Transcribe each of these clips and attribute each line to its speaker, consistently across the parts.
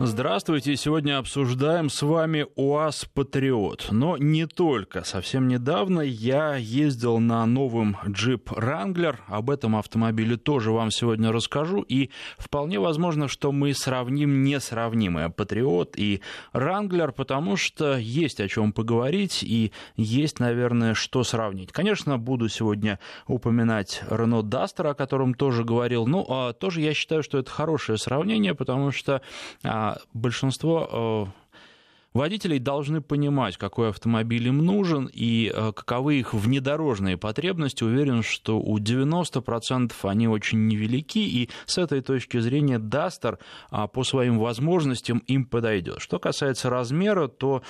Speaker 1: Здравствуйте. Сегодня обсуждаем с вами УАЗ Патриот. Но не только. Совсем недавно я ездил на новом джип Wrangler. Об этом автомобиле тоже вам сегодня расскажу. И вполне возможно, что мы сравним несравнимое Патриот и Wrangler, потому что есть о чем поговорить и есть, наверное, что сравнить. Конечно, буду сегодня упоминать Renault Duster, о котором тоже говорил. Ну, а тоже я считаю, что это хорошее сравнение, потому что а, большинство Водители должны понимать, какой автомобиль им нужен и э, каковы их внедорожные потребности. Уверен, что у 90% они очень невелики, и с этой точки зрения Duster а, по своим возможностям им подойдет. Что касается размера, то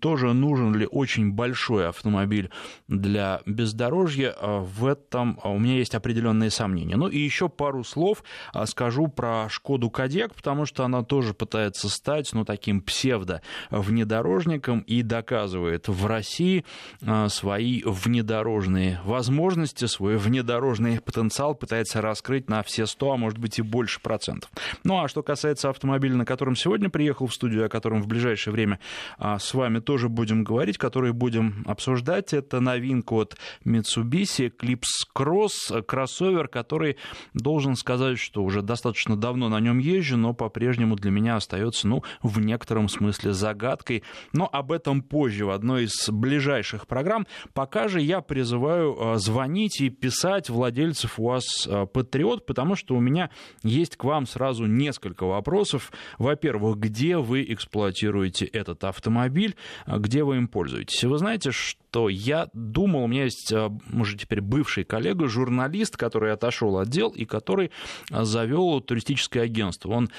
Speaker 1: тоже нужен ли очень большой автомобиль для бездорожья, а, в этом а, у меня есть определенные сомнения. Ну и еще пару слов скажу про Шкоду Кодек, потому что она тоже пытается стать ну, таким псевдо внедорожником и доказывает в России а, свои внедорожные возможности, свой внедорожный потенциал пытается раскрыть на все 100, а может быть и больше процентов. Ну а что касается автомобиля, на котором сегодня приехал в студию, о котором в ближайшее время а, с вами тоже будем говорить, который будем обсуждать, это новинка от Mitsubishi Eclipse Cross, кроссовер, который должен сказать, что уже достаточно давно на нем езжу, но по-прежнему для меня остается, ну, в некотором смысле загадкой загадкой, но об этом позже в одной из ближайших программ. Пока же я призываю э, звонить и писать владельцев у вас э, Патриот, потому что у меня есть к вам сразу несколько вопросов. Во-первых, где вы эксплуатируете этот автомобиль, э, где вы им пользуетесь? Вы знаете, что я думал, у меня есть уже теперь бывший коллега, журналист, который отошел от дел и который завел туристическое агентство. Он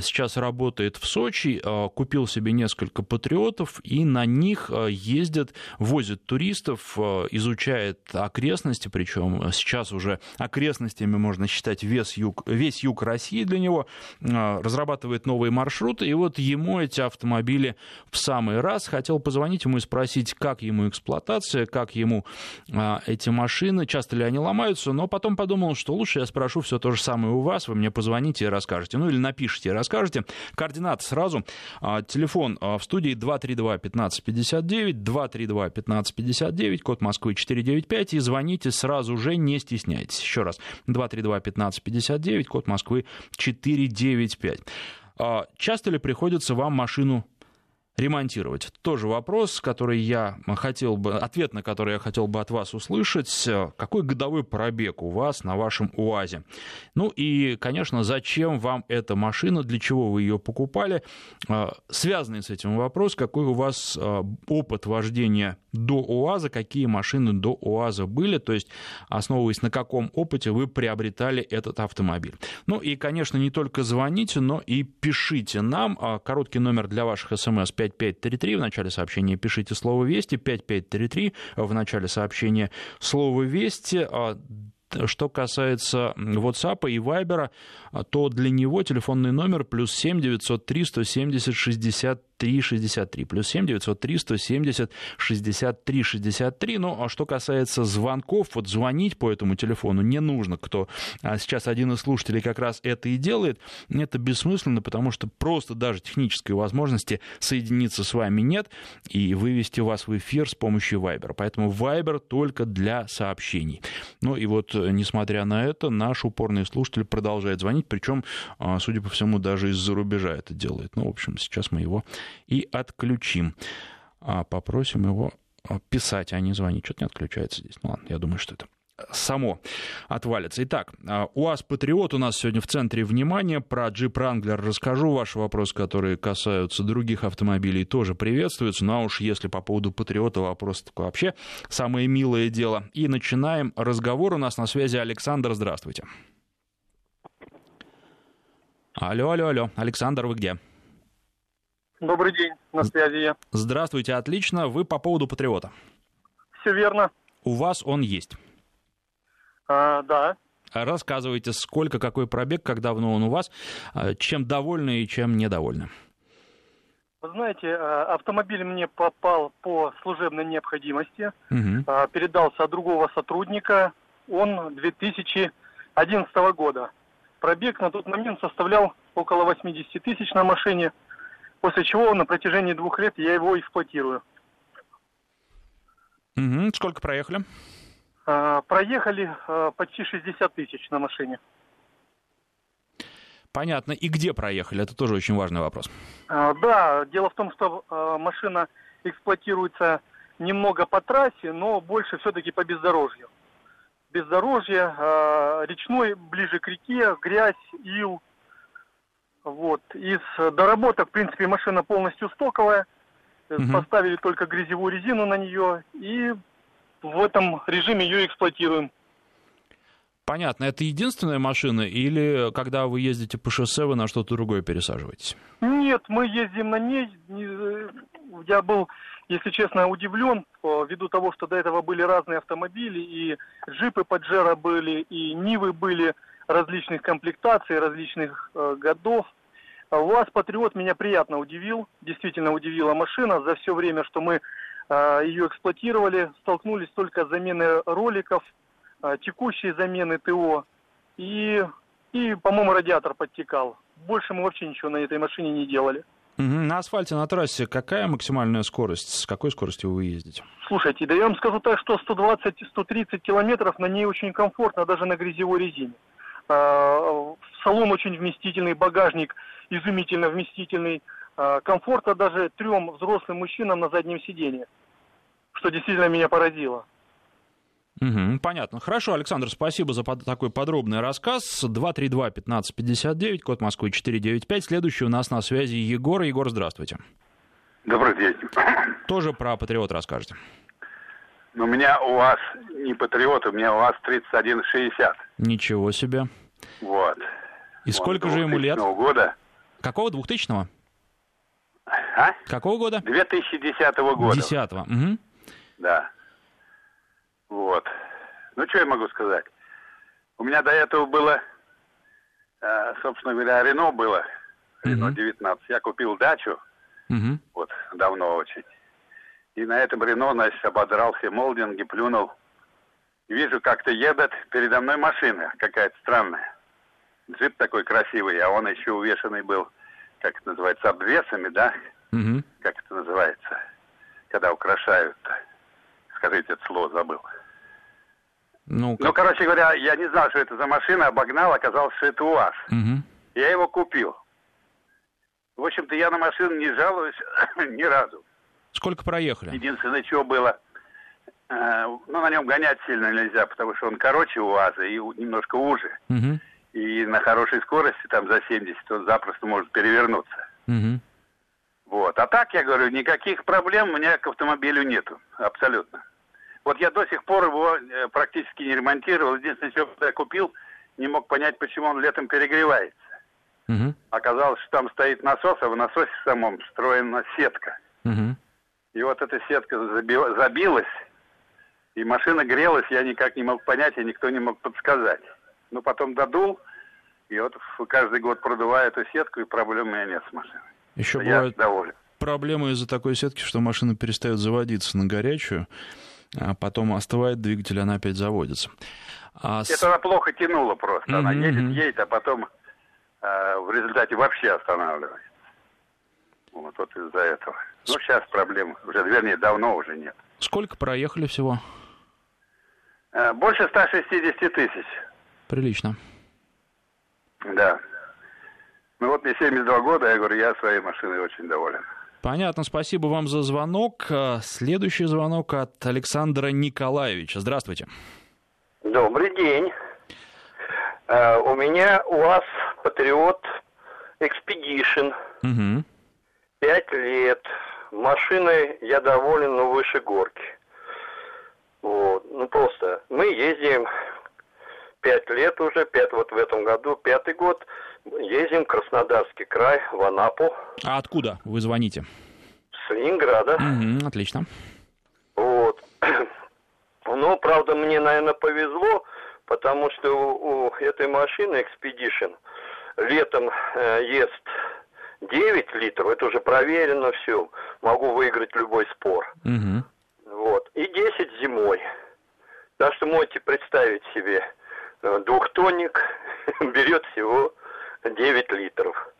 Speaker 1: сейчас работает в Сочи, купил себе несколько патриотов и на них ездит, возит туристов, изучает окрестности, причем сейчас уже окрестностями можно считать весь юг, весь юг России для него, разрабатывает новые маршруты, и вот ему эти автомобили в самый раз. Хотел позвонить ему и спросить, как ему эксплуатация, как ему эти машины, часто ли они ломаются, но потом подумал, что лучше я спрошу все то же самое у вас, вы мне позвоните и расскажете, ну или напишите и расскажете. Координаты сразу, а, телефон в студии 232-1559, 232-1559, код Москвы 495, и звоните сразу же, не стесняйтесь. Еще раз, 232-1559, код Москвы 495. Часто ли приходится вам машину ремонтировать. Тоже вопрос, который я хотел бы, ответ на который я хотел бы от вас услышать. Какой годовой пробег у вас на вашем УАЗе? Ну и, конечно, зачем вам эта машина, для чего вы ее покупали? А, связанный с этим вопрос, какой у вас а, опыт вождения до УАЗа, какие машины до УАЗа были, то есть основываясь на каком опыте вы приобретали этот автомобиль. Ну и, конечно, не только звоните, но и пишите нам. Короткий номер для ваших смс 5533. В начале сообщения пишите слово «Вести». 5533. В начале сообщения слово «Вести». А, что касается WhatsApp и Viber, то для него телефонный номер плюс 7 903 170 60 6363, плюс 7 903 170 63 63. Ну, а что касается звонков, вот звонить по этому телефону не нужно, кто а сейчас один из слушателей как раз это и делает, это бессмысленно, потому что просто даже технической возможности соединиться с вами нет и вывести вас в эфир с помощью Viber. Поэтому Viber только для сообщений. Ну и вот, несмотря на это, наш упорный слушатель продолжает звонить, причем, а, судя по всему, даже из-за рубежа это делает. Ну, в общем, сейчас мы его и отключим. А попросим его а, писать, а не звонить. Что-то не отключается здесь. Ну ладно, я думаю, что это само отвалится. Итак, а, УАЗ Патриот у нас сегодня в центре внимания. Про Джип Ранглер расскажу. Ваши вопросы, которые касаются других автомобилей, тоже приветствуются. Ну а уж если по поводу Патриота вопрос такой вообще самое милое дело. И начинаем разговор. У нас на связи Александр. Здравствуйте. Алло, алло, алло. Александр, вы где?
Speaker 2: Добрый день, на связи я.
Speaker 1: Здравствуйте, отлично. Вы по поводу Патриота.
Speaker 2: Все верно.
Speaker 1: У вас он есть?
Speaker 2: А, да.
Speaker 1: Рассказывайте, сколько, какой пробег, как давно он у вас, а, чем довольны и чем недовольны.
Speaker 2: Вы знаете, а, автомобиль мне попал по служебной необходимости, угу. передался от другого сотрудника, он 2011 года. Пробег на тот момент составлял около 80 тысяч на машине, после чего на протяжении двух лет я его эксплуатирую.
Speaker 1: Угу. Сколько проехали?
Speaker 2: А, проехали а, почти 60 тысяч на машине.
Speaker 1: Понятно. И где проехали? Это тоже очень важный вопрос.
Speaker 2: А, да, дело в том, что а, машина эксплуатируется немного по трассе, но больше все-таки по бездорожью. Бездорожье, а, речной, ближе к реке, грязь, ил. Вот. Из доработок, в принципе, машина полностью стоковая. Угу. Поставили только грязевую резину на нее и в этом режиме ее эксплуатируем.
Speaker 1: Понятно. Это единственная машина или когда вы ездите по шоссе, вы на что-то другое пересаживаетесь?
Speaker 2: Нет, мы ездим на ней. Я был, если честно, удивлен ввиду того, что до этого были разные автомобили, и джипы Паджеро были, и Нивы были различных комплектаций, различных э, годов. УАЗ Патриот меня приятно удивил, действительно удивила машина. За все время, что мы э, ее эксплуатировали, столкнулись только с заменой роликов, э, текущие замены ТО и, и по-моему, радиатор подтекал. Больше мы вообще ничего на этой машине не делали.
Speaker 1: На асфальте, на трассе какая максимальная скорость? С какой скоростью вы ездите?
Speaker 2: Слушайте, да я вам скажу так, что 120-130 километров на ней очень комфортно, даже на грязевой резине. Э, салон очень вместительный, багажник изумительно вместительный, э, комфорта даже трем взрослым мужчинам на заднем сиденье, что действительно меня поразило.
Speaker 1: Угу, понятно. Хорошо, Александр, спасибо за под, такой подробный рассказ. 232-1559, код Москвы 495. Следующий у нас на связи Егор. Егор, здравствуйте.
Speaker 3: Добрый день.
Speaker 1: Тоже про Патриот расскажете.
Speaker 3: Ну, у меня у вас не Патриот, у меня у вас 3160.
Speaker 1: Ничего себе.
Speaker 3: Вот.
Speaker 1: И вот, сколько же ему лет?
Speaker 3: года.
Speaker 1: Какого? 2000-го?
Speaker 3: А?
Speaker 1: Какого года?
Speaker 3: 2010 года.
Speaker 1: 10 угу.
Speaker 3: Да. Вот. Ну, что я могу сказать? У меня до этого было, э, собственно говоря, Рено было. Рено угу. 19. Я купил дачу. Угу. Вот, давно очень. И на этом Рено, значит, ободрал все молдинги, плюнул. Вижу, как-то едет передо мной машина какая-то странная джип такой красивый, а он еще увешанный был, как это называется, обвесами, да? Угу. Как это называется? Когда украшают. Скажите, это слово забыл. Ну, как... ну, короче говоря, я не знал, что это за машина, обогнал, оказалось, что это УАЗ. Угу. Я его купил. В общем-то, я на машину не жалуюсь ни разу.
Speaker 1: Сколько проехали?
Speaker 3: Единственное, что было, э, ну, на нем гонять сильно нельзя, потому что он короче УАЗа и немножко уже. Угу и на хорошей скорости, там за 70, он запросто может перевернуться. Угу. Вот. А так, я говорю, никаких проблем у меня к автомобилю нету. Абсолютно. Вот я до сих пор его э, практически не ремонтировал. Единственное, что я купил, не мог понять, почему он летом перегревается. Угу. Оказалось, что там стоит насос, а в насосе самом встроена сетка. Угу. И вот эта сетка забилась, и машина грелась, я никак не мог понять, и никто не мог подсказать. Ну, потом додул, и вот каждый год продуваю эту сетку, и проблем у меня нет с машиной.
Speaker 1: Еще Я бывает доволен. проблема из-за такой сетки, что машина перестает заводиться на горячую, а потом остывает двигатель, она опять заводится.
Speaker 3: А Это с... она плохо тянула просто. Mm-hmm. Она едет, едет, а потом э, в результате вообще останавливается. Вот, вот из-за этого. Ну, сейчас проблем уже, вернее, давно уже нет.
Speaker 1: Сколько проехали всего?
Speaker 3: Э, больше 160 тысяч.
Speaker 1: Прилично.
Speaker 3: Да. Ну вот мне 72 года, я говорю, я своей машиной очень доволен.
Speaker 1: Понятно, спасибо вам за звонок. А, следующий звонок от Александра Николаевича. Здравствуйте.
Speaker 4: Добрый день. Uh, у меня у вас Патриот Expedition. Угу. Пять лет. Машиной я доволен, но выше горки. Вот. Ну просто мы ездим пять лет уже, пять вот в этом году, пятый год, ездим в Краснодарский край, в Анапу.
Speaker 1: А откуда вы звоните?
Speaker 4: С Ленинграда.
Speaker 1: Угу, отлично.
Speaker 4: Вот. Ну, правда, мне, наверное, повезло, потому что у, у этой машины Expedition летом э, ест 9 литров, это уже проверено все, могу выиграть любой спор. Угу. Вот. И 10 зимой. Так что можете представить себе, двухтонник берет всего 9 литров.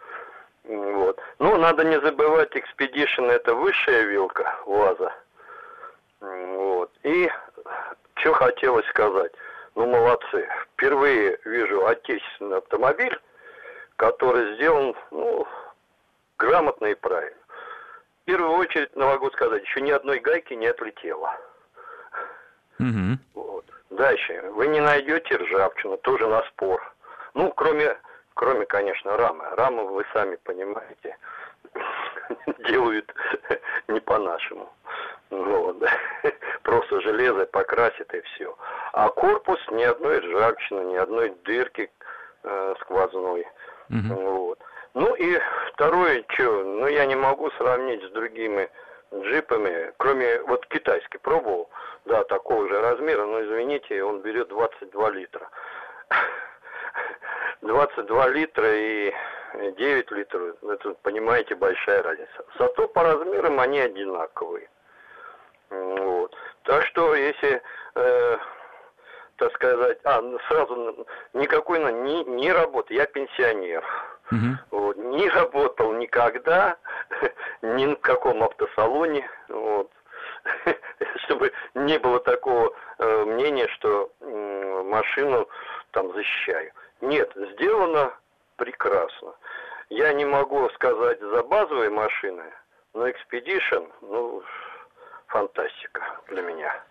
Speaker 4: Вот. Ну, надо не забывать, Expedition это высшая вилка УАЗа. Вот. И что хотелось сказать. Ну, молодцы. Впервые вижу отечественный автомобиль, который сделан, ну, грамотно и правильно. В первую очередь, могу сказать, еще ни одной гайки не отлетело. Угу. Дальше. Вы не найдете ржавчину, тоже на спор. Ну, кроме, кроме, конечно, рамы. Рамы, вы сами понимаете, делают не по-нашему. Вот. Просто железо покрасит и все. А корпус ни одной ржавчины, ни одной дырки э, сквозной. Угу. Вот. Ну и второе, что, ну я не могу сравнить с другими джипами, кроме вот китайский пробовал, да, такого же размера, но извините, он берет 22 литра. 22 литра и 9 литров, это, понимаете, большая разница. Зато по размерам они одинаковые. Вот. Так что, если, э, так сказать, а, сразу никакой не, не работы, я пенсионер. Вот, не работал никогда, ни в каком автосалоне, вот, чтобы не было такого э, мнения, что э, машину там защищаю. Нет, сделано прекрасно. Я не могу сказать за базовые машины, но Expedition, ну, фантастика для меня.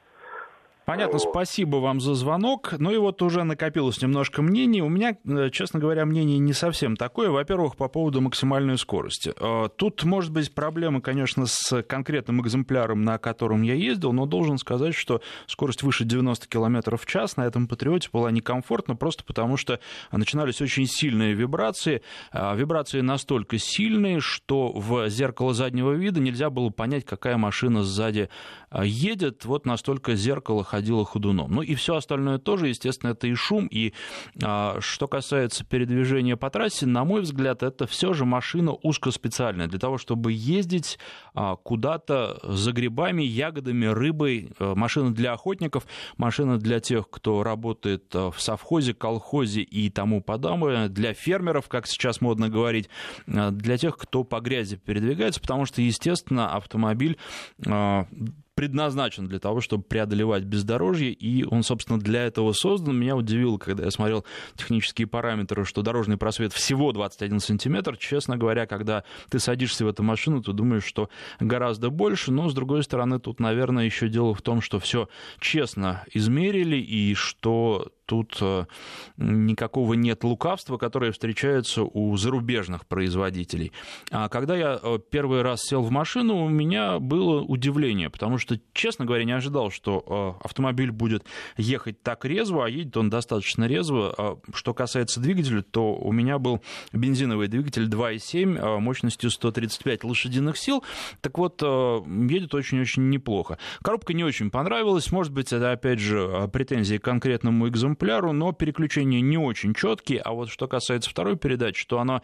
Speaker 1: Понятно, спасибо вам за звонок. Ну и вот уже накопилось немножко мнений. У меня, э, честно говоря, мнение не совсем такое. Во-первых, по поводу максимальной скорости. Э, тут может быть проблема, конечно, с конкретным экземпляром, на котором я ездил, но должен сказать, что скорость выше 90 км в час на этом Патриоте была некомфортна, просто потому что начинались очень сильные вибрации. Э, вибрации настолько сильные, что в зеркало заднего вида нельзя было понять, какая машина сзади едет. Вот настолько зеркало ходила ходуном. Ну и все остальное тоже, естественно, это и шум. И а, что касается передвижения по трассе, на мой взгляд, это все же машина узкоспециальная для того, чтобы ездить а, куда-то за грибами, ягодами, рыбой. А, машина для охотников, машина для тех, кто работает а, в совхозе, колхозе и тому подобное, для фермеров, как сейчас модно говорить, а, для тех, кто по грязи передвигается, потому что, естественно, автомобиль предназначен для того, чтобы преодолевать бездорожье, и он, собственно, для этого создан. Меня удивило, когда я смотрел технические параметры, что дорожный просвет всего 21 сантиметр. Честно говоря, когда ты садишься в эту машину, ты думаешь, что гораздо больше, но, с другой стороны, тут, наверное, еще дело в том, что все честно измерили, и что тут э, никакого нет лукавства, которое встречается у зарубежных производителей. А когда я э, первый раз сел в машину, у меня было удивление, потому что, честно говоря, не ожидал, что э, автомобиль будет ехать так резво, а едет он достаточно резво. А что касается двигателя, то у меня был бензиновый двигатель 2.7 мощностью 135 лошадиных сил. Так вот, едет очень-очень неплохо. Коробка не очень понравилась. Может быть, это, опять же, претензии к конкретному экземпляру экземпляру, но переключения не очень четкие. А вот что касается второй передачи, то она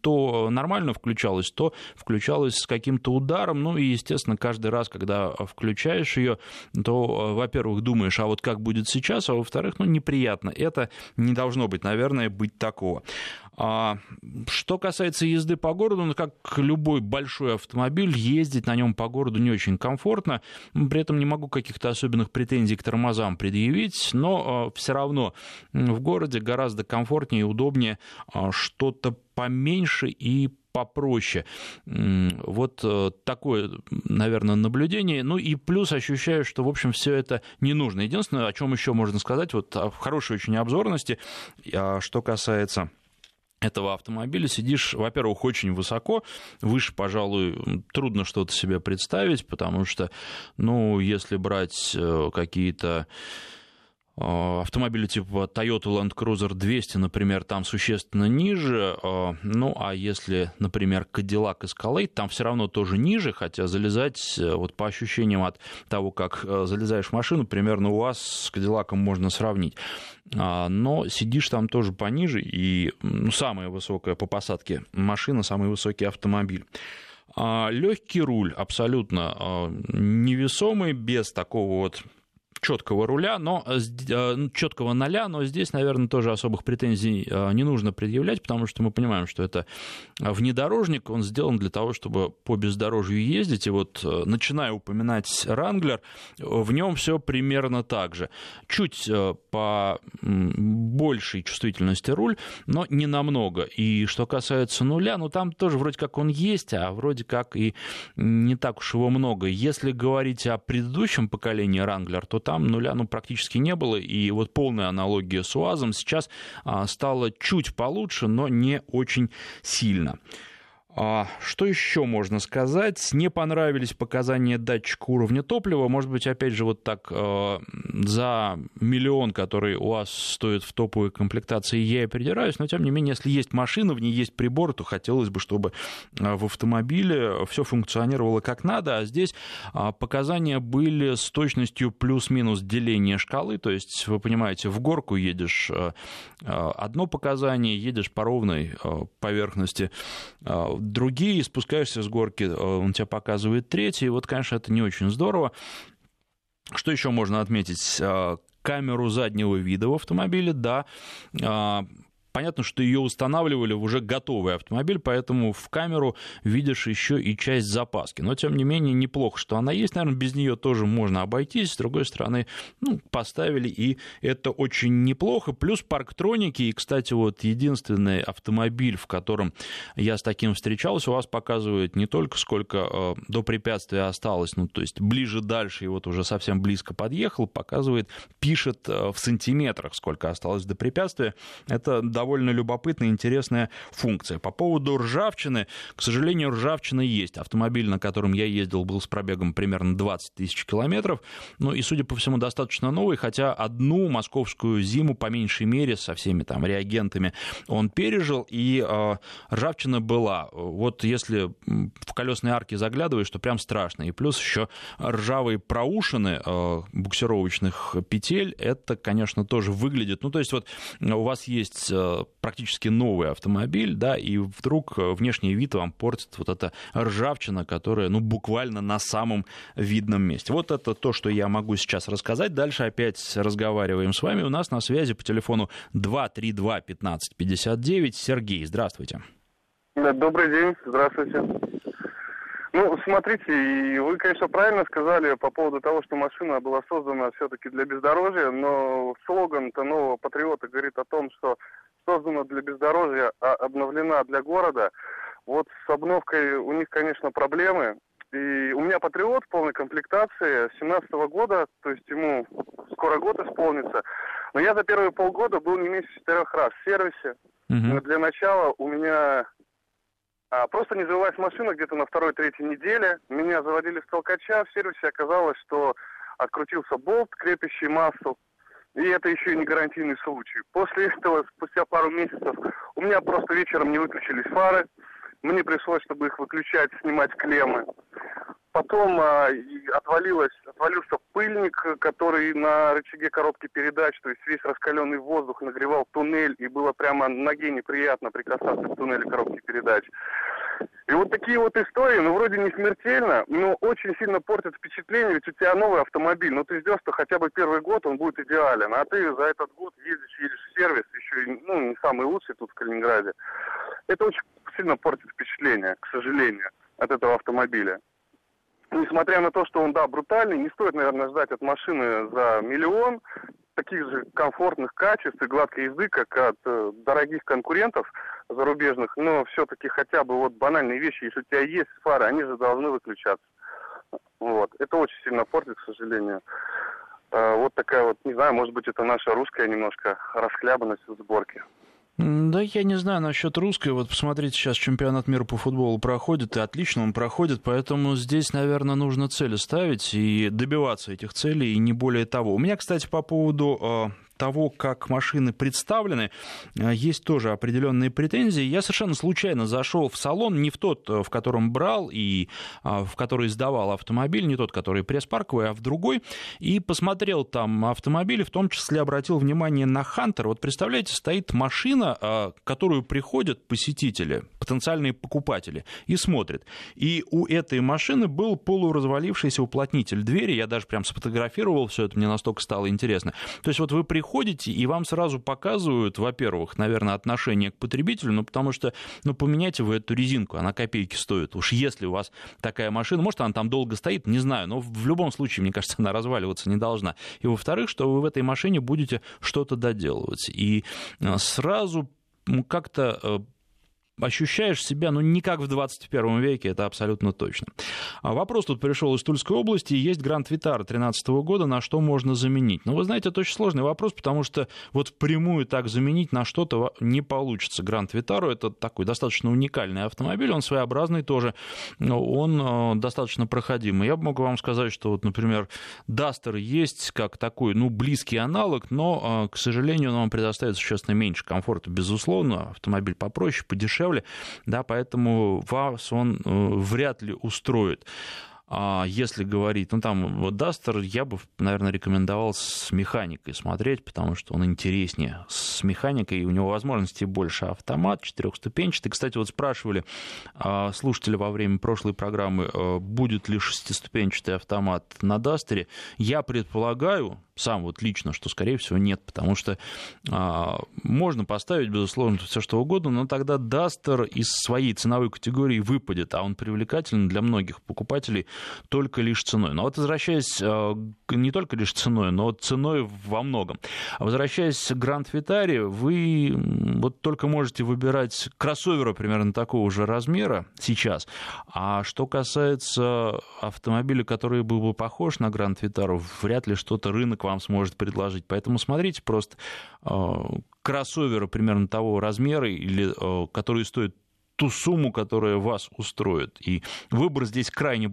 Speaker 1: то нормально включалась, то включалась с каким-то ударом. Ну и, естественно, каждый раз, когда включаешь ее, то, во-первых, думаешь, а вот как будет сейчас, а во-вторых, ну, неприятно. Это не должно быть, наверное, быть такого. А, что касается езды по городу, ну, как любой большой автомобиль, ездить на нем по городу не очень комфортно. При этом не могу каких-то особенных претензий к тормозам предъявить, но а, все равно в городе гораздо комфортнее и удобнее а, что-то поменьше и попроще. Вот э, такое, наверное, наблюдение. Ну и плюс ощущаю, что, в общем, все это не нужно. Единственное, о чем еще можно сказать, вот в хорошей очень обзорности, что касается этого автомобиля сидишь, во-первых, очень высоко, выше, пожалуй, трудно что-то себе представить, потому что, ну, если брать э, какие-то автомобили типа Toyota Land Cruiser 200, например, там существенно ниже. Э, ну, а если, например, Cadillac Escalade, там все равно тоже ниже, хотя залезать, вот по ощущениям от того, как залезаешь в машину, примерно у вас с Cadillac можно сравнить. Но сидишь там тоже пониже, и ну, самая высокая по посадке машина, самый высокий автомобиль. Легкий руль абсолютно невесомый, без такого вот четкого руля, но ну, четкого ноля, но здесь, наверное, тоже особых претензий не нужно предъявлять, потому что мы понимаем, что это внедорожник, он сделан для того, чтобы по бездорожью ездить, и вот начиная упоминать Ранглер, в нем все примерно так же. Чуть по большей чувствительности руль, но не намного. И что касается нуля, ну там тоже вроде как он есть, а вроде как и не так уж его много. Если говорить о предыдущем поколении Wrangler, то там нуля ну, практически не было, и вот полная аналогия с УАЗом сейчас а, стала чуть получше, но не очень сильно. А что еще можно сказать? Не понравились показания датчика уровня топлива. Может быть, опять же, вот так э, за миллион, который у вас стоит в топовой комплектации, я и придираюсь. Но, тем не менее, если есть машина, в ней есть прибор, то хотелось бы, чтобы э, в автомобиле все функционировало как надо. А здесь э, показания были с точностью плюс-минус деления шкалы. То есть, вы понимаете, в горку едешь э, одно показание, едешь по ровной поверхности другие, спускаешься с горки, э, он тебя показывает третий. Вот, конечно, это не очень здорово. Что еще можно отметить? Э, камеру заднего вида в автомобиле, да, э, Понятно, что ее устанавливали в уже готовый автомобиль, поэтому в камеру видишь еще и часть запаски. Но, тем не менее, неплохо, что она есть. Наверное, без нее тоже можно обойтись. С другой стороны, ну, поставили, и это очень неплохо. Плюс парктроники. И, кстати, вот единственный автомобиль, в котором я с таким встречался, у вас показывает не только сколько э, до препятствия осталось, ну, то есть ближе дальше, и вот уже совсем близко подъехал, показывает, пишет э, в сантиметрах, сколько осталось до препятствия. Это довольно любопытная, интересная функция. По поводу ржавчины, к сожалению, ржавчина есть. Автомобиль, на котором я ездил, был с пробегом примерно 20 тысяч километров, ну и, судя по всему, достаточно новый, хотя одну московскую зиму, по меньшей мере, со всеми там реагентами он пережил, и э, ржавчина была. Вот если в колесные арки заглядываешь, то прям страшно. И плюс еще ржавые проушины э, буксировочных петель, это, конечно, тоже выглядит. Ну, то есть вот у вас есть э, практически новый автомобиль, да, и вдруг э, внешний вид вам портит вот эта ржавчина, которая, ну, буквально на самом видном месте. Вот это то, что я могу сейчас рассказать. Дальше опять разговариваем с вами. У нас на связи по телефону 232 15 59. Сергей, здравствуйте.
Speaker 5: Добрый день, здравствуйте. Ну, смотрите, вы, конечно, правильно сказали по поводу того, что машина была создана все-таки для бездорожья, но слоган-то нового патриота говорит о том, что создана для бездорожья, а обновлена для города. Вот с обновкой у них, конечно, проблемы. И у меня патриот в полной комплектации 17 -го года, то есть ему скоро год исполнится. Но я за первые полгода был не меньше четырех раз в сервисе. Uh-huh. Для начала у меня а, просто не завелась машина где-то на второй-третьей неделе. Меня заводили в толкача. В сервисе оказалось, что открутился болт, крепящий массу. И это еще и не гарантийный случай. После этого, спустя пару месяцев, у меня просто вечером не выключились фары. Мне пришлось, чтобы их выключать, снимать клеммы. Потом а, отвалилось, отвалился пыльник, который на рычаге коробки передач, то есть весь раскаленный воздух нагревал туннель, и было прямо ноге неприятно прикасаться к туннелю коробки передач. И вот такие вот истории, ну, вроде не смертельно, но очень сильно портят впечатление, ведь у тебя новый автомобиль, но ты ждешь, что хотя бы первый год он будет идеален, а ты за этот год ездишь, едешь в сервис, еще ну, не самый лучший тут в Калининграде. Это очень сильно портит впечатление, к сожалению, от этого автомобиля. Несмотря на то, что он, да, брутальный, не стоит, наверное, ждать от машины за миллион, таких же комфортных качеств и гладкой езды, как от э, дорогих конкурентов зарубежных, но все-таки хотя бы вот банальные вещи, если у тебя есть фары, они же должны выключаться. Вот. Это очень сильно портит, к сожалению. Э, вот такая вот, не знаю, может быть, это наша русская немножко расхлябанность в сборке.
Speaker 1: Да я не знаю насчет русской. Вот посмотрите, сейчас чемпионат мира по футболу проходит, и отлично он проходит, поэтому здесь, наверное, нужно цели ставить и добиваться этих целей, и не более того. У меня, кстати, по поводу э, того, как машины представлены, есть тоже определенные претензии. Я совершенно случайно зашел в салон, не в тот, в котором брал и в который сдавал автомобиль, не тот, который пресс-парковый, а в другой, и посмотрел там автомобили, в том числе обратил внимание на Хантер. Вот представляете, стоит машина, которую приходят посетители, потенциальные покупатели, и смотрят. И у этой машины был полуразвалившийся уплотнитель двери, я даже прям сфотографировал все это, мне настолько стало интересно. То есть вот вы приходите, и вам сразу показывают, во-первых, наверное, отношение к потребителю, ну потому что, ну поменяйте вы эту резинку, она копейки стоит. Уж если у вас такая машина, может она там долго стоит, не знаю, но в любом случае, мне кажется, она разваливаться не должна. И во-вторых, что вы в этой машине будете что-то доделывать. И э, сразу как-то э, ощущаешь себя, ну, не как в 21 веке, это абсолютно точно. А вопрос тут пришел из Тульской области. Есть Гранд Витара 2013 года, на что можно заменить? Ну, вы знаете, это очень сложный вопрос, потому что вот впрямую так заменить на что-то не получится. Гранд Витару это такой достаточно уникальный автомобиль, он своеобразный тоже, он э, достаточно проходимый. Я могу вам сказать, что вот, например, Дастер есть как такой, ну, близкий аналог, но, э, к сожалению, он вам предоставит существенно меньше комфорта, безусловно. Автомобиль попроще, подешевле, дешевле, да, поэтому вас он э, вряд ли устроит. А если говорить, ну там вот Дастер, я бы, наверное, рекомендовал с механикой смотреть, потому что он интереснее с механикой, и у него возможностей больше. Автомат четырехступенчатый. Кстати, вот спрашивали а, слушатели во время прошлой программы, э, будет ли шестиступенчатый автомат на Дастере. Я предполагаю, сам вот лично, что, скорее всего, нет, потому что а, можно поставить, безусловно, все что угодно, но тогда Дастер из своей ценовой категории выпадет, а он привлекателен для многих покупателей только лишь ценой. Но вот возвращаясь а, не только лишь ценой, но ценой во многом. Возвращаясь к Гранд Витаре, вы вот только можете выбирать кроссовера примерно такого же размера сейчас. А что касается автомобиля, который был бы похож на Гранд Витару, вряд ли что-то рынок вам сможет предложить. Поэтому смотрите просто э, кроссоверы примерно того размера, или, э, которые стоят ту сумму, которая вас устроит. И выбор здесь крайне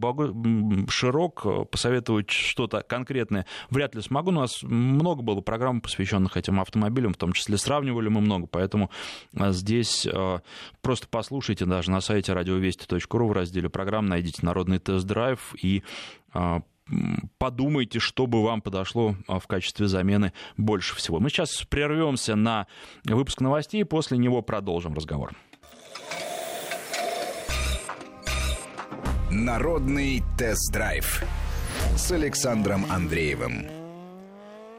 Speaker 1: широк. Посоветовать что-то конкретное вряд ли смогу. У нас много было программ, посвященных этим автомобилям, в том числе сравнивали мы много, поэтому э, здесь просто послушайте даже на сайте радиовести.ру в разделе программ, найдите «Народный тест-драйв» и подумайте, что бы вам подошло а, в качестве замены больше всего. Мы сейчас прервемся на выпуск новостей, после него продолжим разговор.
Speaker 6: Народный тест-драйв с Александром Андреевым.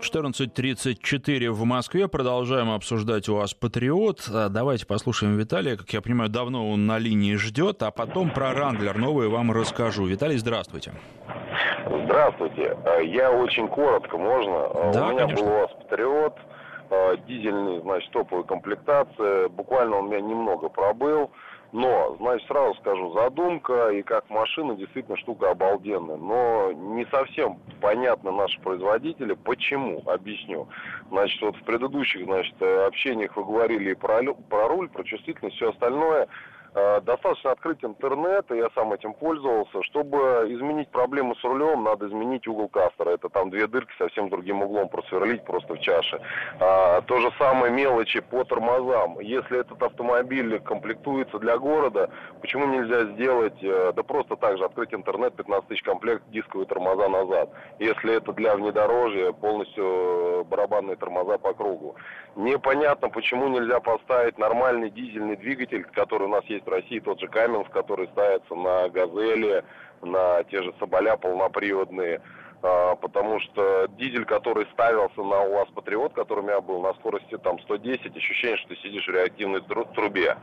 Speaker 1: 14.34 в Москве. Продолжаем обсуждать у вас «Патриот». А, давайте послушаем Виталия. Как я понимаю, давно он на линии ждет, а потом про «Ранглер» новый вам расскажу. Виталий, здравствуйте.
Speaker 7: Здравствуйте. Э, я очень коротко, можно?
Speaker 1: Э, да,
Speaker 7: у меня
Speaker 1: конечно.
Speaker 7: был у вас Патриот, дизельный, значит, топовая комплектация. Буквально он у меня немного пробыл. Но, значит, сразу скажу, задумка и как машина действительно штука обалденная. Но не совсем понятно наши производители, почему, объясню. Значит, вот в предыдущих, значит, общениях вы говорили про, про руль, про чувствительность, все остальное – Э, достаточно открыть интернет, и я сам этим пользовался. Чтобы изменить проблему с рулем, надо изменить угол кастера. Это там две дырки совсем другим углом просверлить просто в чаше. А, то же самое мелочи по тормозам. Если этот автомобиль комплектуется для города, почему нельзя сделать, э, да просто так же открыть интернет, 15 тысяч комплект, дисковые тормоза назад. Если это для внедорожья, полностью э, барабанные тормоза по кругу. Непонятно, почему нельзя поставить нормальный дизельный двигатель, который у нас есть в России, тот же Каменс, который ставится на «Газели», на те же «Соболя» полноприводные, а, потому что дизель, который ставился на УАЗ Патриот, который у меня был на скорости там 110, ощущение, что ты сидишь в реактивной трубе.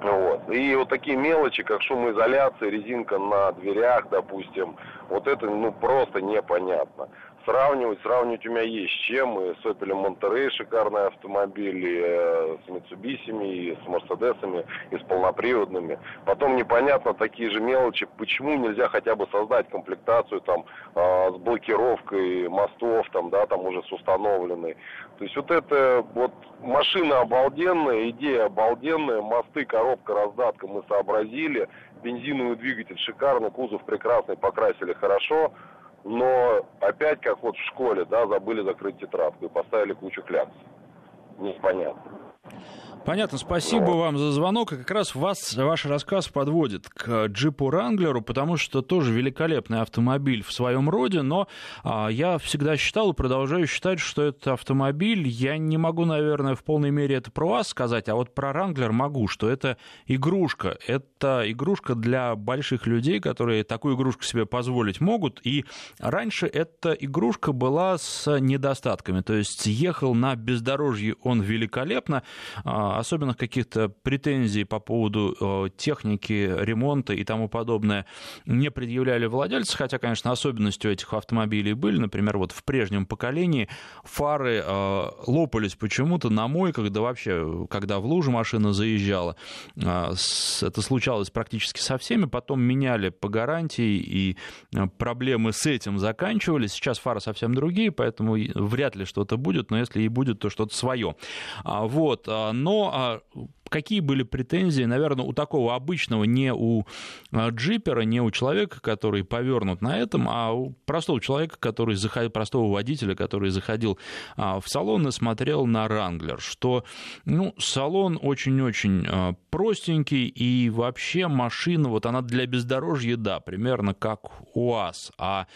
Speaker 7: Вот. И вот такие мелочи, как шумоизоляция, резинка на дверях, допустим, вот это ну просто непонятно сравнивать. Сравнивать у меня есть с чем. И с Opel Monterey шикарный автомобиль, и э, с Mitsubishi, и с Мерседесами, и с полноприводными. Потом непонятно такие же мелочи, почему нельзя хотя бы создать комплектацию там э, с блокировкой мостов, там, да, там уже с установленной. То есть вот это вот машина обалденная, идея обалденная, мосты, коробка, раздатка мы сообразили, бензиновый двигатель шикарный, кузов прекрасный, покрасили хорошо, но опять, как вот в школе, да, забыли закрыть тетрадку и поставили кучу клякс. Непонятно.
Speaker 1: Понятно, спасибо вам за звонок. И как раз вас, ваш рассказ подводит к джипу Ранглеру, потому что тоже великолепный автомобиль в своем роде, но а, я всегда считал и продолжаю считать, что этот автомобиль, я не могу, наверное, в полной мере это про вас сказать, а вот про Ранглер могу, что это игрушка. Это игрушка для больших людей, которые такую игрушку себе позволить могут. И раньше эта игрушка была с недостатками, то есть ехал на бездорожье он великолепно, а, особенных каких-то претензий по поводу э, техники, ремонта и тому подобное не предъявляли владельцы, хотя, конечно, особенностью этих автомобилей были, например, вот в прежнем поколении фары э, лопались почему-то на мойках, да вообще, когда в лужу машина заезжала, э, это случалось практически со всеми, потом меняли по гарантии, и проблемы с этим заканчивались. Сейчас фары совсем другие, поэтому вряд ли что-то будет, но если и будет, то что-то свое. А, вот, но а какие были претензии, наверное, у такого обычного, не у а, джипера, не у человека, который повернут на этом, а у простого человека, который заходил, простого водителя, который заходил а, в салон и смотрел на Ранглер, что ну, салон очень-очень а, простенький, и вообще машина, вот она для бездорожья, да, примерно как УАЗ, а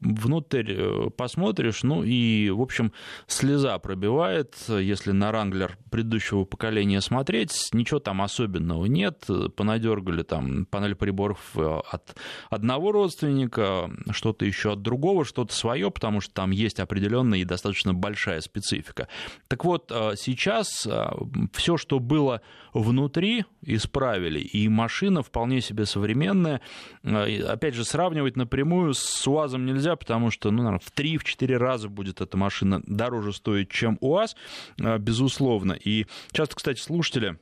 Speaker 1: внутрь э, посмотришь, ну и, в общем, слеза пробивает, если на Ранглер предыдущего поколения смотреть, ничего там особенного нет. Понадергали там панель приборов э, от одного родственника, что-то еще от другого, что-то свое, потому что там есть определенная и достаточно большая специфика. Так вот, э, сейчас э, все, что было внутри, исправили, и машина вполне себе современная. Опять же, сравнивать напрямую с УАЗом нельзя, потому что, ну, наверное, в 3-4 раза будет эта машина дороже стоить, чем УАЗ, безусловно. И часто, кстати, слушатели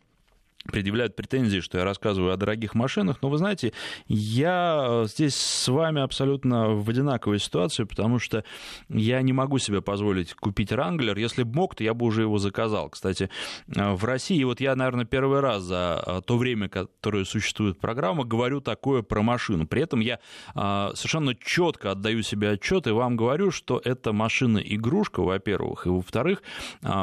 Speaker 1: предъявляют претензии, что я рассказываю о дорогих машинах, но вы знаете, я э, здесь с вами абсолютно в одинаковой ситуации, потому что я не могу себе позволить купить Ранглер. Если бы мог, то я бы уже его заказал. Кстати, э, в России, вот я, наверное, первый раз за э, то время, которое существует программа, говорю такое про машину. При этом я совершенно четко отдаю себе отчет и вам говорю, что это машина-игрушка, во-первых, и во-вторых,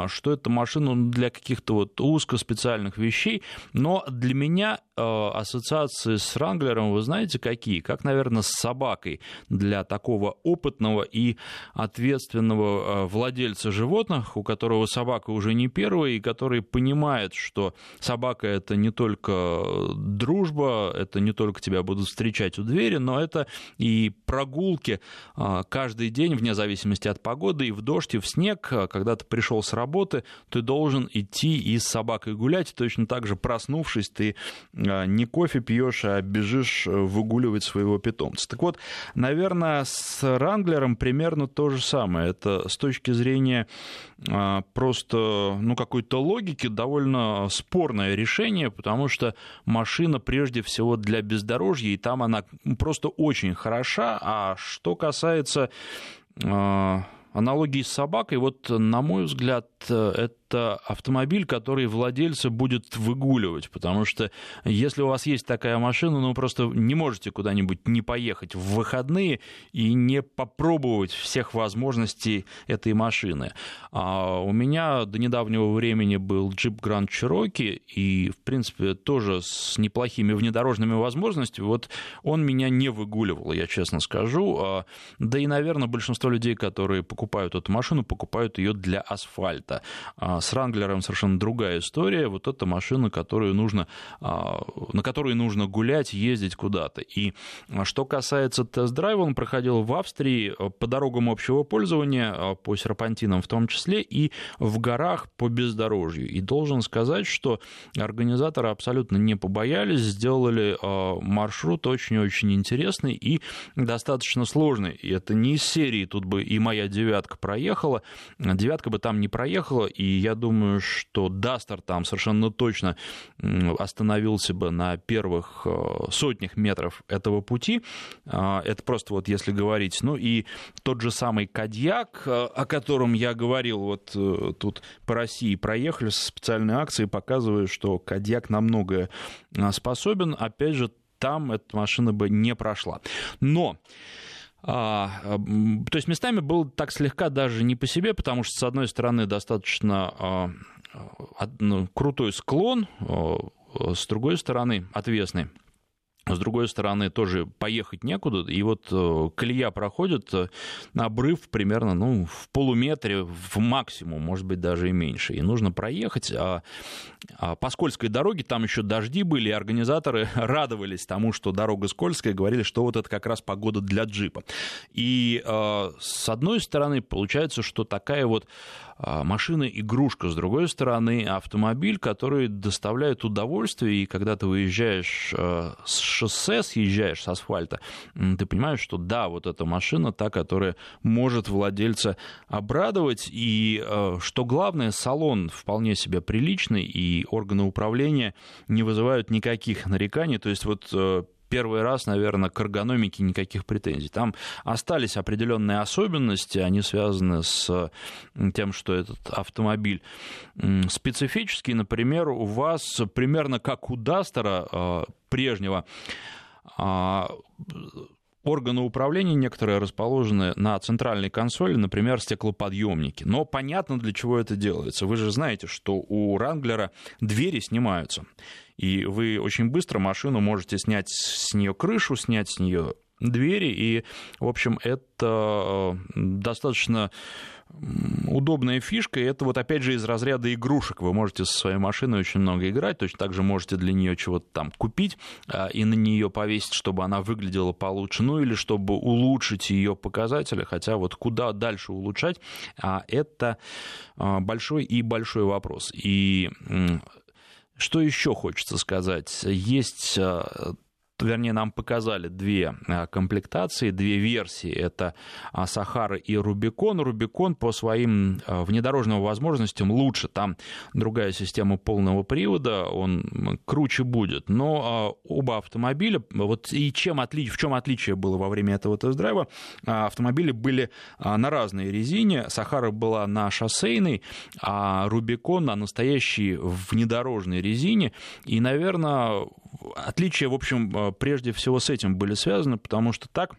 Speaker 1: что это машина для каких-то вот узкоспециальных вещей, но для меня ассоциации с Ранглером, вы знаете, какие? Как, наверное, с собакой для такого опытного и ответственного э, владельца животных, у которого собака уже не первая, и который понимает, что собака это не только дружба, это не только тебя будут встречать у двери, но это и прогулки э, каждый день, вне зависимости от погоды, и в дождь, и в снег. Когда ты пришел с работы, ты должен идти и с собакой гулять, точно так же проснувшись, ты не кофе пьешь, а бежишь выгуливать своего питомца. Так вот, наверное, с Ранглером примерно то же самое. Это с точки зрения а, просто ну, какой-то логики довольно спорное решение, потому что машина прежде всего для бездорожья, и там она просто очень хороша. А что касается а, аналогии с собакой, вот, на мой взгляд, это это автомобиль, который владельца будет выгуливать, потому что если у вас есть такая машина, ну, просто не можете куда-нибудь не поехать в выходные и не попробовать всех возможностей этой машины. А у меня до недавнего времени был джип Grand Cherokee, и, в принципе, тоже с неплохими внедорожными возможностями, вот он меня не выгуливал, я честно скажу. А, да и, наверное, большинство людей, которые покупают эту машину, покупают ее для асфальта. С Ранглером совершенно другая история. Вот это машина, которую нужно, а, на которой нужно гулять, ездить куда-то. И а, что касается тест-драйва, он проходил в Австрии а, по дорогам общего пользования, по серпантинам в том числе, и в горах по бездорожью. И должен сказать, что организаторы абсолютно не побоялись, сделали маршрут очень-очень интересный и достаточно сложный. И это не из серии, тут бы и моя девятка проехала, девятка бы там не проехала, и я я думаю, что Дастер там совершенно точно остановился бы на первых э, сотнях метров этого пути. А, это просто вот если говорить. Ну и тот же самый Кадьяк, э, о котором я говорил, вот э, тут по России проехали со специальной акцией, показывая, что Кадьяк на многое способен. Опять же, там эта машина бы не прошла. Но А, то есть местами был так слегка даже не по себе, потому что, с одной стороны, достаточно а, ну, крутой склон, а, с другой стороны, отвесный. С другой стороны, тоже поехать некуда. И вот э, колея проходит, э, обрыв примерно ну, в полуметре, в максимум, может быть, даже и меньше. И нужно проехать. А, а по скользкой дороге там еще дожди были, и организаторы радовались тому, что дорога скользкая, говорили, что вот это как раз погода для джипа. И э, с одной стороны, получается, что такая вот а, машина игрушка, с другой стороны автомобиль, который доставляет удовольствие, и когда ты выезжаешь а, с шоссе, съезжаешь с асфальта, ты понимаешь, что да, вот эта машина та, которая может владельца обрадовать, и а, что главное, салон вполне себе приличный, и органы управления не вызывают никаких нареканий, то есть вот первый раз, наверное, к эргономике никаких претензий. Там остались определенные особенности, они связаны с тем, что этот автомобиль специфический. Например, у вас примерно как у Дастера э, прежнего а, органы управления некоторые расположены на центральной консоли, например, стеклоподъемники. Но понятно, для чего это делается. Вы же знаете, что у Ранглера двери снимаются. И вы очень быстро машину можете снять с нее крышу, снять с нее двери, и, в общем, это э, достаточно удобная фишка, и это вот опять же из разряда игрушек. Вы можете со своей машиной очень много играть, точно так же можете для нее чего-то там купить а, и на нее повесить, чтобы она выглядела получше, ну или чтобы улучшить ее показатели, хотя вот куда дальше улучшать, а это а, большой и большой вопрос. И что еще хочется сказать? Есть э, вернее, нам показали две э, комплектации, две версии. Это а, Сахара и Рубикон. Рубикон по своим э, внедорожным возможностям лучше. Там другая система полного привода, он круче будет. Но а, оба автомобиля, вот и чем отли... в чем отличие было во время этого тест-драйва, а, автомобили были на разной резине. Сахара была на шоссейной, а Рубикон на настоящей внедорожной резине. И, наверное, отличия, в общем, э, прежде всего с этим были связаны, потому что так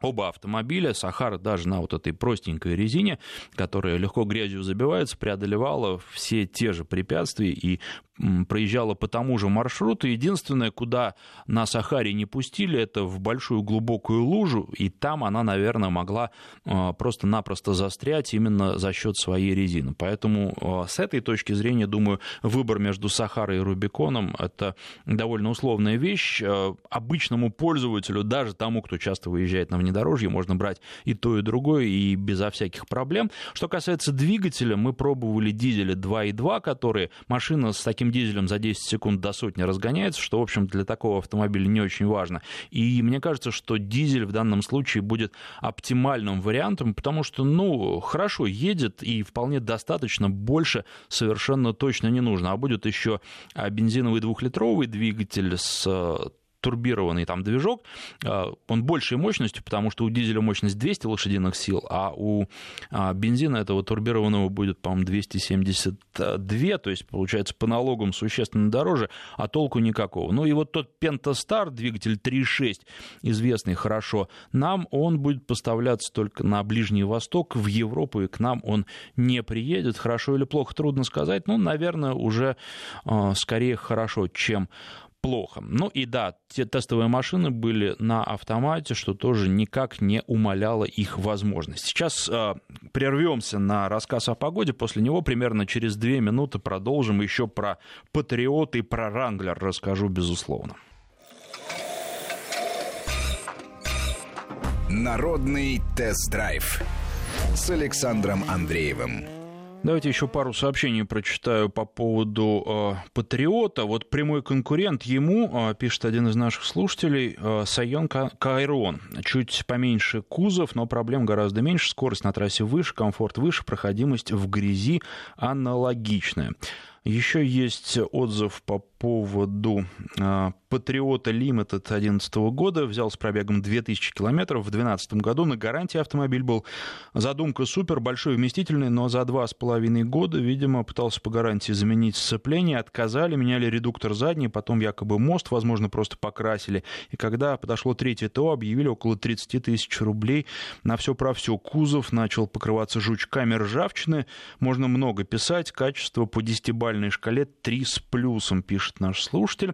Speaker 1: Оба автомобиля, Сахара даже на вот этой простенькой резине, которая легко грязью забивается, преодолевала все те же препятствия и проезжала по тому же маршруту. Единственное, куда на Сахаре не пустили, это в большую глубокую лужу, и там она, наверное, могла а, просто-напросто застрять именно за счет своей резины. Поэтому а, с этой точки зрения, думаю, выбор между Сахарой и Рубиконом – это довольно условная вещь. А, обычному пользователю, даже тому, кто часто выезжает на внедорожье, можно брать и то, и другое, и безо всяких проблем. Что касается двигателя, мы пробовали дизели 2.2, которые машина с таким дизелем за 10 секунд до сотни разгоняется, что, в общем, для такого автомобиля не очень важно. И мне кажется, что дизель в данном случае будет оптимальным вариантом, потому что, ну, хорошо едет и вполне достаточно, больше совершенно точно не нужно. А будет еще бензиновый двухлитровый двигатель с турбированный там движок, а, он большей мощностью, потому что у дизеля мощность 200 лошадиных сил, а у а, бензина этого турбированного будет, по-моему, 272, то есть, получается, по налогам существенно дороже, а толку никакого. Ну и вот тот Pentastar, двигатель 3.6, известный хорошо, нам он будет поставляться только на Ближний Восток, в Европу, и к нам он не приедет. Хорошо или плохо, трудно сказать, ну, наверное, уже а, скорее хорошо, чем плохо. Ну и да, те тестовые машины были на автомате, что тоже никак не умаляло их возможность. Сейчас э, прервемся на рассказ о погоде, после него примерно через две минуты продолжим еще про Патриот и про Ранглер расскажу, безусловно.
Speaker 6: Народный тест-драйв с Александром Андреевым.
Speaker 1: Давайте еще пару сообщений прочитаю по поводу э, Патриота. Вот прямой конкурент ему, э, пишет один из наших слушателей, э, Сайон Кайрон. Чуть поменьше кузов, но проблем гораздо меньше. Скорость на трассе выше, комфорт выше, проходимость в грязи аналогичная. Еще есть отзыв по поводу э, Патриота Limited 2011 года. Взял с пробегом 2000 километров в 2012 году. На гарантии автомобиль был. Задумка супер, большой, вместительный, но за два с половиной года, видимо, пытался по гарантии заменить сцепление. Отказали, меняли редуктор задний, потом якобы мост, возможно, просто покрасили. И когда подошло третье ТО, объявили около 30 тысяч рублей на все про все. Кузов начал покрываться жучками ржавчины. Можно много писать. Качество по 10-бальной шкале 3 с плюсом, пишет наш слушатель.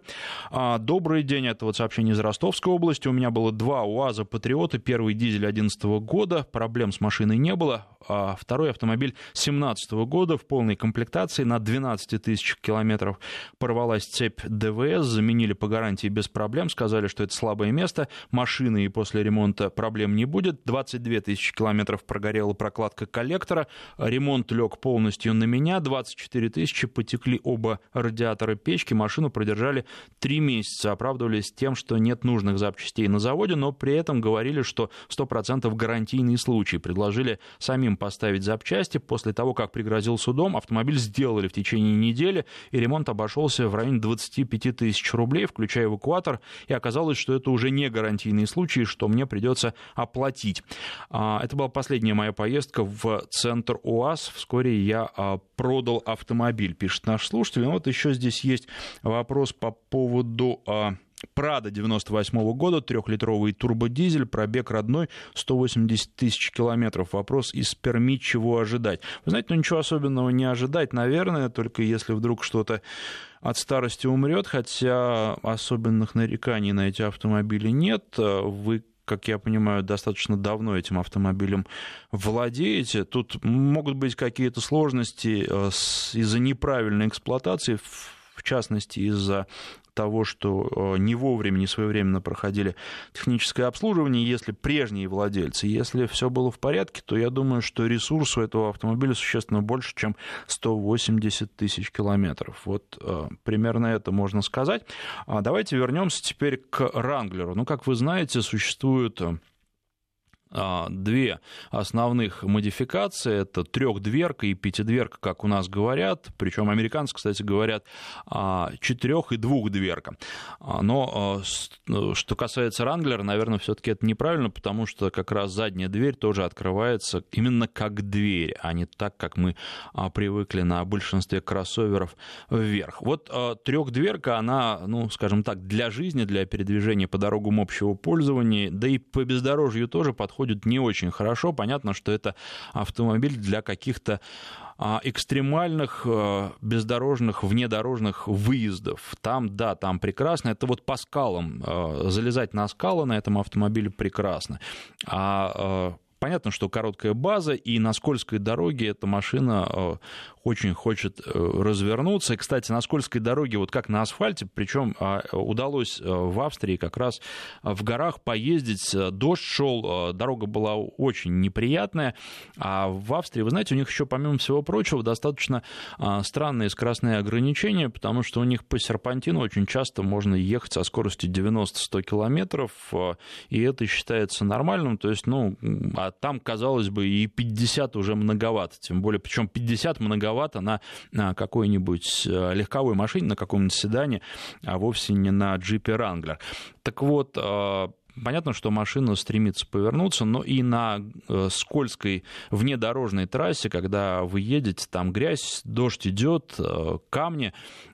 Speaker 1: А, добрый день, это вот сообщение из Ростовской области. У меня было два УАЗа Патриота, первый дизель 2011 года, проблем с машиной не было. А второй автомобиль 2017 года в полной комплектации на 12 тысяч километров порвалась цепь ДВС, заменили по гарантии без проблем, сказали, что это слабое место, машины и после ремонта проблем не будет. 22 тысячи километров прогорела прокладка коллектора, ремонт лег полностью на меня, 24 тысячи потекли оба радиатора печки, машину продержали 3 месяца, оправдывались тем, что нет нужных запчастей на заводе, но при этом говорили, что 100% гарантийный случай, предложили самим поставить запчасти. После того, как пригрозил судом, автомобиль сделали в течение недели, и ремонт обошелся в районе 25 тысяч рублей, включая эвакуатор, и оказалось, что это уже не гарантийный случай, что мне придется оплатить. А, это была последняя моя поездка в центр УАЗ. Вскоре я а, продал автомобиль, пишет наш слушатель. Вот еще здесь есть вопрос по поводу а, Прада 98 -го года, трехлитровый турбодизель, пробег родной, 180 тысяч километров. Вопрос из Перми, чего ожидать? Вы знаете, ну ничего особенного не ожидать, наверное, только если вдруг что-то от старости умрет, хотя особенных нареканий на эти автомобили нет. Вы как я понимаю, достаточно давно этим автомобилем владеете. Тут могут быть какие-то сложности э, из-за неправильной эксплуатации, в частности, из-за того, что э, не вовремя, не своевременно проходили техническое обслуживание, если прежние владельцы, если все было в порядке, то я думаю, что ресурс у этого автомобиля существенно больше, чем 180 тысяч километров. Вот э, примерно это можно сказать. А давайте вернемся теперь к Ранглеру. Ну, как вы знаете, существует э, две основных модификации. Это трехдверка и пятидверка, как у нас говорят. Причем американцы, кстати, говорят а, четырех и двухдверка. А, но что касается Ранглера, наверное, все-таки это неправильно, потому что как раз задняя дверь тоже открывается именно как дверь, а не так, как мы привыкли на большинстве кроссоверов вверх. Вот трехдверка, она, ну, скажем так, для жизни, для передвижения по дорогам общего пользования, да и по бездорожью тоже подходит ходит не очень хорошо. Понятно, что это автомобиль для каких-то а, экстремальных а, бездорожных, внедорожных выездов. Там, да, там прекрасно. Это вот по скалам. А, залезать на скалы на этом автомобиле прекрасно. А понятно, что короткая база, и на скользкой дороге эта машина очень хочет э, развернуться. И, кстати, на скользкой дороге, вот как на асфальте, причем а, удалось э, в Австрии как раз в горах поездить. Дождь шел, дорога была очень неприятная. А в Австрии, вы знаете, у них еще, помимо всего прочего, достаточно а, странные скоростные ограничения, потому что у них по серпантину очень часто можно ехать со скоростью 90-100 километров, а, и это считается нормальным. То есть, ну, а там, казалось бы, и 50 уже многовато, тем более, причем 50 многовато дороговато на какой-нибудь э, легковой машине, на каком-нибудь седане, а вовсе не на джипе Wrangler. Так вот, э, Понятно, что машина стремится повернуться, но и на э, скользкой внедорожной трассе, когда вы едете, там грязь, дождь идет, камни,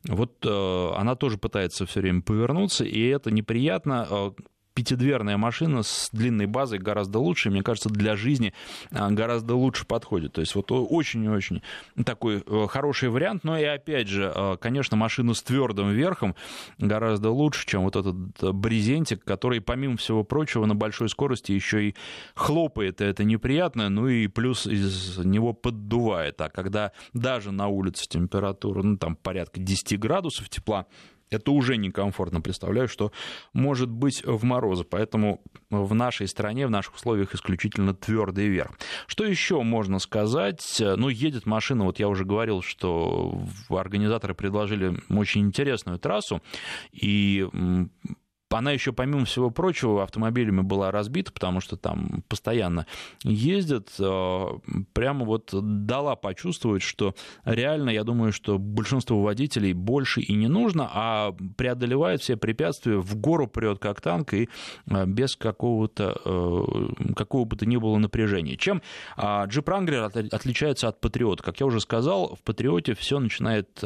Speaker 1: вот она тоже пытается все время повернуться, и это неприятно пятидверная машина с длинной базой гораздо лучше, мне кажется, для жизни а, гораздо лучше подходит. То есть вот очень-очень такой э, хороший вариант, но и опять же, э, конечно, машина с твердым верхом гораздо лучше, чем вот этот брезентик, который, помимо всего прочего, на большой скорости еще и хлопает, и это неприятно, ну и плюс из него поддувает. А когда даже на улице температура, ну там порядка 10 градусов тепла, это уже некомфортно. Представляю, что может быть в морозы. Поэтому в нашей стране, в наших условиях исключительно твердый верх. Что еще можно сказать? Ну, едет машина, вот я уже говорил, что организаторы предложили очень интересную трассу, и она еще, помимо всего прочего, автомобилями была разбита, потому что там постоянно ездят. Э, прямо вот дала почувствовать, что реально, я думаю, что большинство водителей больше и не нужно, а преодолевает все препятствия, в гору прет как танк и э, без какого-то, э, какого бы то ни было напряжения. Чем Jeep Wrangler отличается от Patriot? Как я уже сказал, в Патриоте все начинает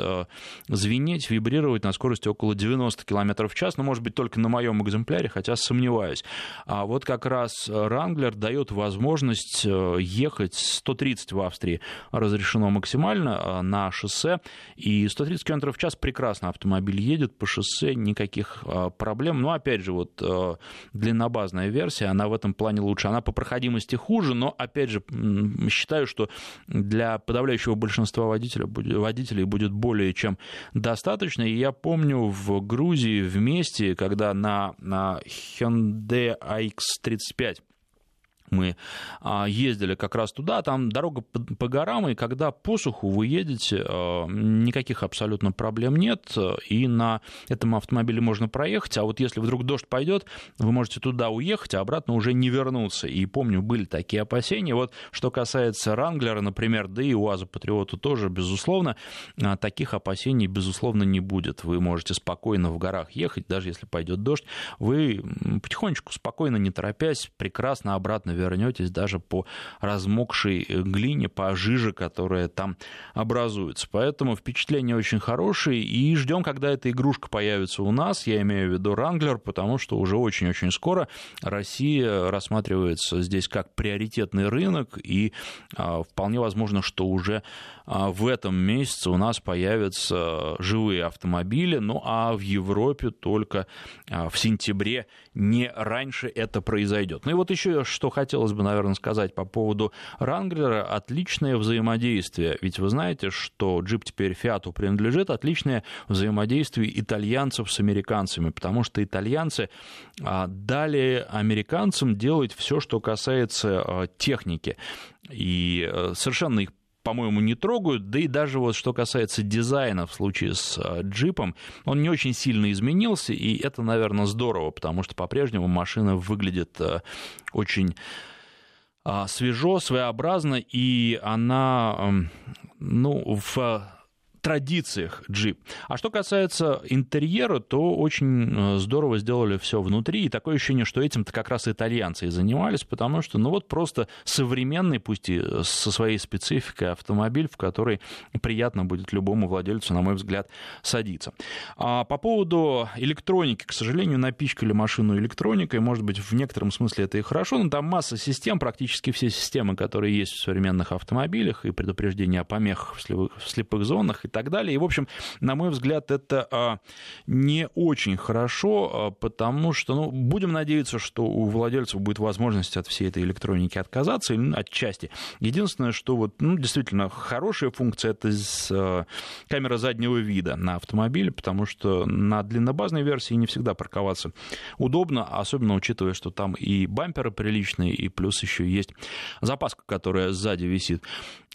Speaker 1: звенеть, вибрировать на скорости около 90 км в час, но, может быть, только на моем экземпляре, хотя сомневаюсь. А вот как раз Wrangler дает возможность э, ехать 130 в Австрии разрешено максимально э, на шоссе, и 130 км в час прекрасно автомобиль едет по шоссе, никаких э, проблем. Но, опять же, вот длиннобазная версия, она в этом плане лучше. Она по проходимости хуже, но, опять же, считаю, что для подавляющего большинства водителей, водителей будет более чем достаточно. И я помню в Грузии вместе, когда на, на Hyundai AX35 мы а, ездили как раз туда, там дорога по горам, и когда по суху вы едете, а, никаких абсолютно проблем нет, и на этом автомобиле можно проехать, а вот если вдруг дождь пойдет, вы можете туда уехать, а обратно уже не вернуться. И помню, были такие опасения. Вот что касается Ранглера, например, да и УАЗа Патриоту тоже, безусловно, а, таких опасений, безусловно, не будет. Вы можете спокойно в горах ехать, даже если пойдет дождь, вы потихонечку, спокойно, не торопясь, прекрасно обратно вернетесь даже по размокшей э, глине, по жиже, которая там образуется. Поэтому впечатление очень хорошее, и ждем, когда эта игрушка появится у нас, я имею в виду Wrangler, потому что уже очень-очень скоро Россия рассматривается здесь как приоритетный рынок, и а, вполне возможно, что уже а, в этом месяце у нас появятся живые автомобили, ну а в Европе только а, в сентябре, не раньше это произойдет. Ну и вот еще что хотелось бы, наверное, сказать по поводу Ранглера. Отличное взаимодействие. Ведь вы знаете, что джип теперь Фиату принадлежит. Отличное взаимодействие итальянцев с американцами, потому что итальянцы а, дали американцам делать все, что касается техники. И э, совершенно их по-моему, не трогают. Да и даже вот что касается дизайна в случае с а, джипом, он не очень сильно изменился, и это, наверное, здорово, потому что по-прежнему машина выглядит а, очень а, свежо, своеобразно, и она ну, в традициях джип. А что касается интерьера, то очень э, здорово сделали все внутри, и такое ощущение, что этим-то как раз итальянцы и занимались, потому что, ну вот просто современный, пусть и со своей спецификой автомобиль, в который приятно будет любому владельцу, на мой взгляд, садиться. А по поводу электроники, к сожалению, напичкали машину электроникой, может быть, в некотором смысле это и хорошо, но там масса систем, практически все системы, которые есть в современных автомобилях, и предупреждение о помехах в слепых зонах и так далее. И, в общем, на мой взгляд, это а, не очень хорошо, а, потому что, ну, будем надеяться, что у владельцев будет возможность от всей этой электроники отказаться, или ну, отчасти. Единственное, что вот, ну, действительно, хорошая функция это а, камера заднего вида на автомобиле, потому что на длиннобазной версии не всегда парковаться удобно, особенно учитывая, что там и бамперы приличные, и плюс еще есть запаска, которая сзади висит.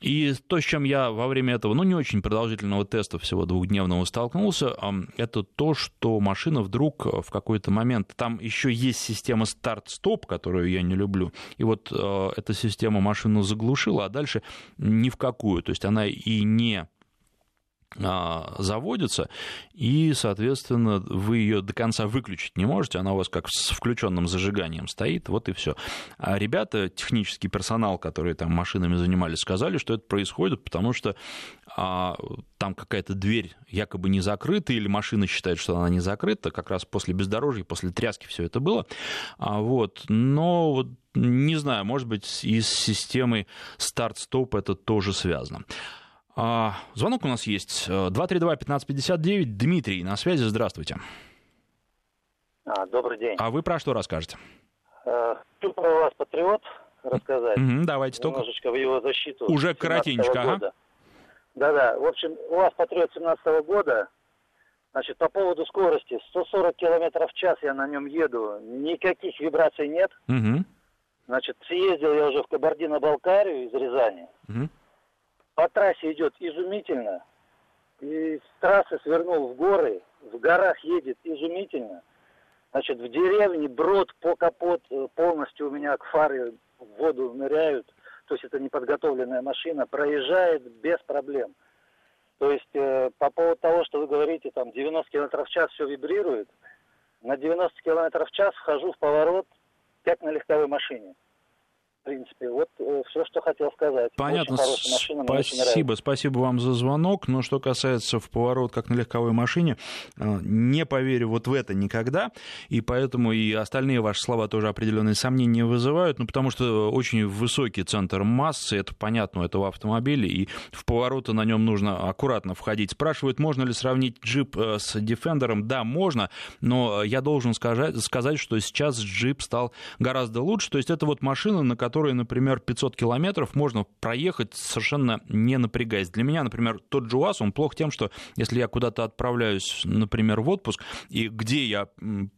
Speaker 1: И то, с чем я во время этого, ну, не очень продолжительного теста, всего двухдневного, столкнулся, это то, что машина вдруг в какой-то момент, там еще есть система старт-стоп, которую я не люблю, и вот э, эта система машину заглушила, а дальше ни в какую, то есть она и не заводится, и, соответственно, вы ее до конца выключить не можете, она у вас как с включенным зажиганием стоит, вот и все. А ребята, технический персонал, которые там машинами занимались, сказали, что это происходит, потому что а, там какая-то дверь якобы не закрыта, или машина считает, что она не закрыта, как раз после бездорожья, после тряски все это было. А, вот. Но вот, не знаю, может быть, и с системой старт-стоп это тоже связано. А, звонок у нас есть. 232-1559. Дмитрий на связи. Здравствуйте.
Speaker 8: А, добрый день.
Speaker 1: А вы про что расскажете?
Speaker 8: Хочу про вас патриот рассказать.
Speaker 1: Угу, давайте только.
Speaker 8: Немножечко в его защиту.
Speaker 1: Уже коротенько, ага.
Speaker 8: Да-да. В общем, у вас патриот 17 -го года. Значит, по поводу скорости. 140 километров в час я на нем еду. Никаких вибраций нет.
Speaker 1: Угу.
Speaker 8: Значит, съездил я уже в Кабардино-Балкарию из Рязани.
Speaker 1: Угу
Speaker 8: по трассе идет изумительно. И с трассы свернул в горы, в горах едет изумительно. Значит, в деревне брод по капот э, полностью у меня к фары в воду ныряют. То есть это неподготовленная машина, проезжает без проблем. То есть э, по поводу того, что вы говорите, там 90 км в час все вибрирует, на 90 км в час вхожу в поворот, как на легковой машине в принципе. Вот э, все, что хотел сказать.
Speaker 1: Понятно. Машина, спасибо, спасибо вам за звонок. Но что касается в поворот, как на легковой машине, э, не поверю вот в это никогда. И поэтому и остальные ваши слова тоже определенные сомнения вызывают. Ну, потому что очень высокий центр массы, это понятно у этого автомобиля, и в повороты на нем нужно аккуратно входить. Спрашивают, можно ли сравнить джип э, с Defender? Да, можно, но я должен сказать, сказать, что сейчас джип стал гораздо лучше. То есть это вот машина, на которой которые, например, 500 километров можно проехать совершенно не напрягаясь. Для меня, например, тот же УАЗ, он плох тем, что если я куда-то отправляюсь, например, в отпуск, и где я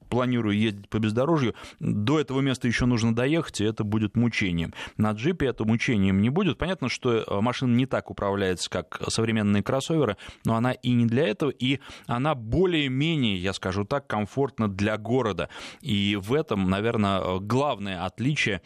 Speaker 1: планирую ездить по бездорожью, до этого места еще нужно доехать, и это будет мучением. На джипе это мучением не будет. Понятно, что э, машина не так управляется, как современные кроссоверы, но она и не для этого, и она более-менее, я скажу так, комфортна для города. И в этом, наверное, главное отличие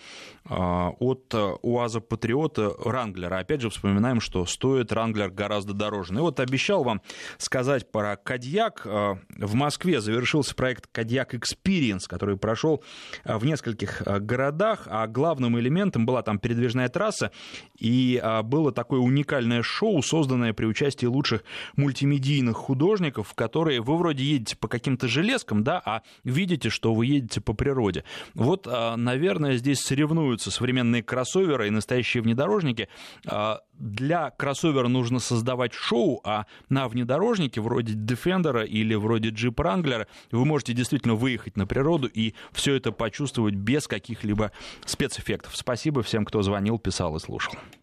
Speaker 1: э, от УАЗа Патриота Ранглера. Опять же, вспоминаем, что стоит Ранглер гораздо дороже. Ну и вот обещал вам сказать про Кадьяк. Э, в Москве завершился проект Кадьяк Experience, который прошел а, в нескольких а, городах, а главным элементом была там передвижная трасса, и а, было такое уникальное шоу, созданное при участии лучших мультимедийных художников, в которые вы вроде едете по каким-то железкам, да, а видите, что вы едете по природе. Вот, наверное, здесь соревнуются современные кроссоверы и настоящие внедорожники для кроссовера нужно создавать шоу, а на внедорожнике вроде Defender или вроде Jeep Wrangler вы можете действительно выехать на природу и все это почувствовать без каких-либо спецэффектов. Спасибо всем, кто звонил, писал и слушал.